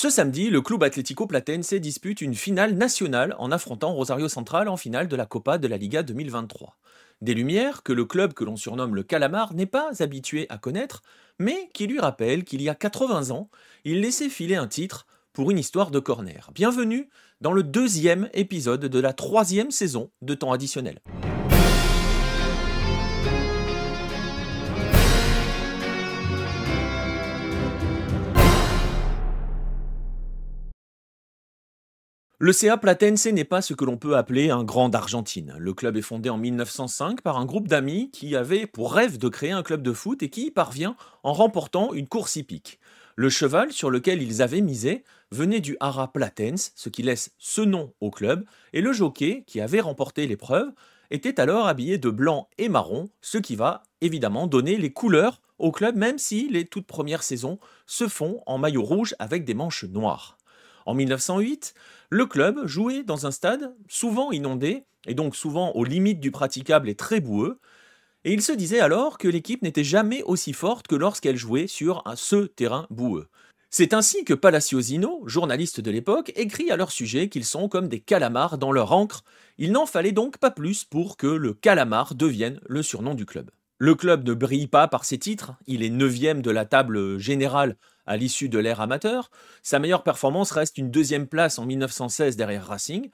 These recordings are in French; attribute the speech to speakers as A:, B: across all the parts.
A: Ce samedi, le club Atlético Platense dispute une finale nationale en affrontant Rosario Central en finale de la Copa de la Liga 2023. Des lumières que le club que l'on surnomme le Calamar n'est pas habitué à connaître, mais qui lui rappellent qu'il y a 80 ans, il laissait filer un titre pour une histoire de corner. Bienvenue dans le deuxième épisode de la troisième saison de temps additionnel. Le CA Platense n'est pas ce que l'on peut appeler un grand d'Argentine. Le club est fondé en 1905 par un groupe d'amis qui avait pour rêve de créer un club de foot et qui y parvient en remportant une course hippique. Le cheval sur lequel ils avaient misé venait du Hara Platense, ce qui laisse ce nom au club, et le jockey, qui avait remporté l'épreuve, était alors habillé de blanc et marron, ce qui va évidemment donner les couleurs au club, même si les toutes premières saisons se font en maillot rouge avec des manches noires. En 1908, le club jouait dans un stade souvent inondé, et donc souvent aux limites du praticable et très boueux, et il se disait alors que l'équipe n'était jamais aussi forte que lorsqu'elle jouait sur ce terrain boueux. C'est ainsi que Palaciosino, journaliste de l'époque, écrit à leur sujet qu'ils sont comme des calamars dans leur encre. Il n'en fallait donc pas plus pour que le calamar devienne le surnom du club. Le club ne brille pas par ses titres, il est neuvième de la table générale à l'issue de l'ère amateur. Sa meilleure performance reste une deuxième place en 1916 derrière Racing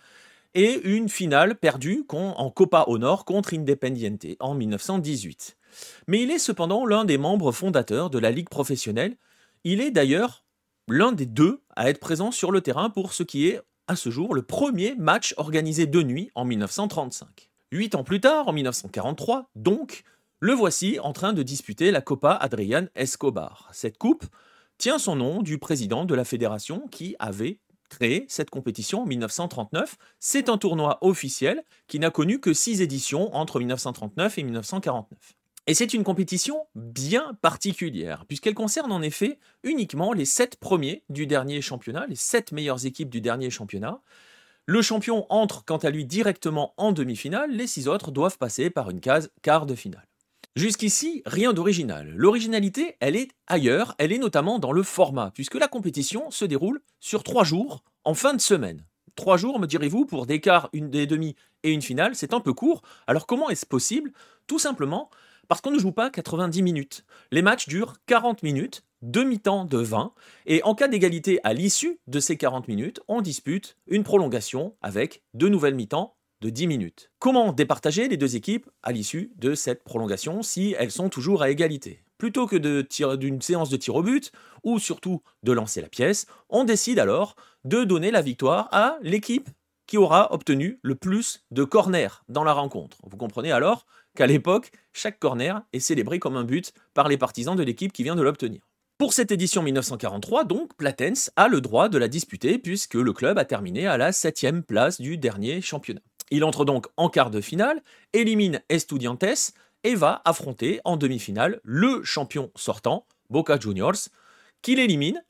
A: et une finale perdue en Copa Honor contre Independiente en 1918. Mais il est cependant l'un des membres fondateurs de la Ligue professionnelle. Il est d'ailleurs l'un des deux à être présent sur le terrain pour ce qui est, à ce jour, le premier match organisé de nuit en 1935. Huit ans plus tard, en 1943, donc, le voici en train de disputer la Copa Adrian Escobar. Cette coupe tient son nom du président de la fédération qui avait créé cette compétition en 1939. C'est un tournoi officiel qui n'a connu que six éditions entre 1939 et 1949. Et c'est une compétition bien particulière, puisqu'elle concerne en effet uniquement les sept premiers du dernier championnat, les sept meilleures équipes du dernier championnat. Le champion entre quant à lui directement en demi-finale, les six autres doivent passer par une case quart de finale. Jusqu'ici, rien d'original. L'originalité, elle est ailleurs, elle est notamment dans le format, puisque la compétition se déroule sur trois jours, en fin de semaine. Trois jours, me direz-vous, pour des quarts, une des demi et une finale, c'est un peu court. Alors comment est-ce possible? Tout simplement parce qu'on ne joue pas 90 minutes. Les matchs durent 40 minutes, demi-temps de 20, et en cas d'égalité à l'issue de ces 40 minutes, on dispute une prolongation avec deux nouvelles mi-temps de 10 minutes. Comment départager les deux équipes à l'issue de cette prolongation si elles sont toujours à égalité? Plutôt que d'une séance de tir au but, ou surtout de lancer la pièce, on décide alors de donner la victoire à l'équipe qui aura obtenu le plus de corners dans la rencontre. Vous comprenez alors qu'à l'époque, chaque corner est célébré comme un but par les partisans de l'équipe qui vient de l'obtenir. Pour cette édition 1943, donc, Platense a le droit de la disputer puisque le club a terminé à la 7 place du dernier championnat. Il entre donc en quart de finale, élimine Estudiantes et va affronter en demi-finale le champion sortant, Boca Juniors, qu'il élimine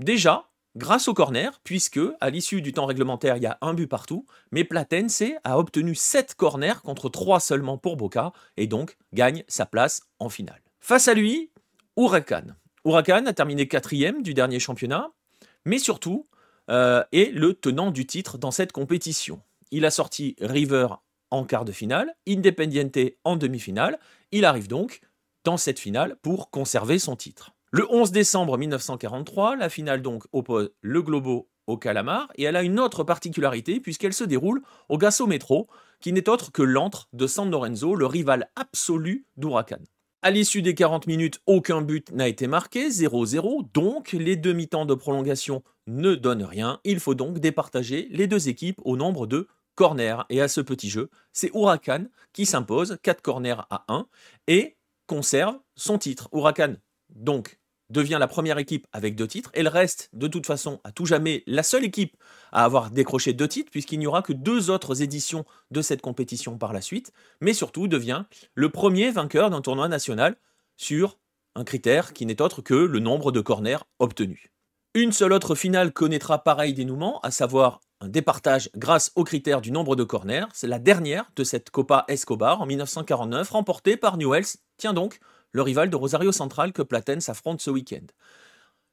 A: déjà grâce au corner, puisque à l'issue du temps réglementaire, il y a un but partout, mais Platense a obtenu 7 corners contre 3 seulement pour Boca, et donc gagne sa place en finale. Face à lui, Huracan. Huracan a terminé quatrième du dernier championnat, mais surtout euh, est le tenant du titre dans cette compétition. Il a sorti River en quart de finale, Independiente en demi-finale. Il arrive donc dans cette finale pour conserver son titre. Le 11 décembre 1943, la finale donc oppose le Globo au Calamar et elle a une autre particularité puisqu'elle se déroule au Metro, qui n'est autre que l'antre de San Lorenzo, le rival absolu d'Huracan. À l'issue des 40 minutes, aucun but n'a été marqué, 0-0, donc les demi-temps de prolongation ne donnent rien. Il faut donc départager les deux équipes au nombre de corners. Et à ce petit jeu, c'est Huracan qui s'impose 4 corners à 1 et conserve son titre. Huracan, donc, devient la première équipe avec deux titres. Elle reste de toute façon à tout jamais la seule équipe à avoir décroché deux titres, puisqu'il n'y aura que deux autres éditions de cette compétition par la suite, mais surtout devient le premier vainqueur d'un tournoi national sur un critère qui n'est autre que le nombre de corners obtenus. Une seule autre finale connaîtra pareil dénouement, à savoir départage grâce au critère du nombre de corners. C'est la dernière de cette Copa Escobar en 1949, remportée par Newells. Tiens donc, le rival de Rosario Central que Platen s'affronte ce week-end.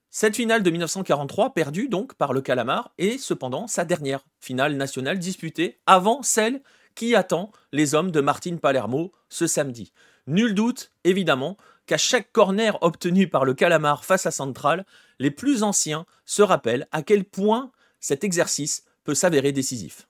A: Cette finale de 1943, perdue donc par le Calamar, est cependant sa dernière finale nationale disputée avant celle qui attend les hommes de Martine Palermo ce samedi. Nul doute, évidemment, qu'à chaque corner obtenu par le Calamar face à Central, les plus anciens se rappellent à quel point cet exercice peut s'avérer décisif.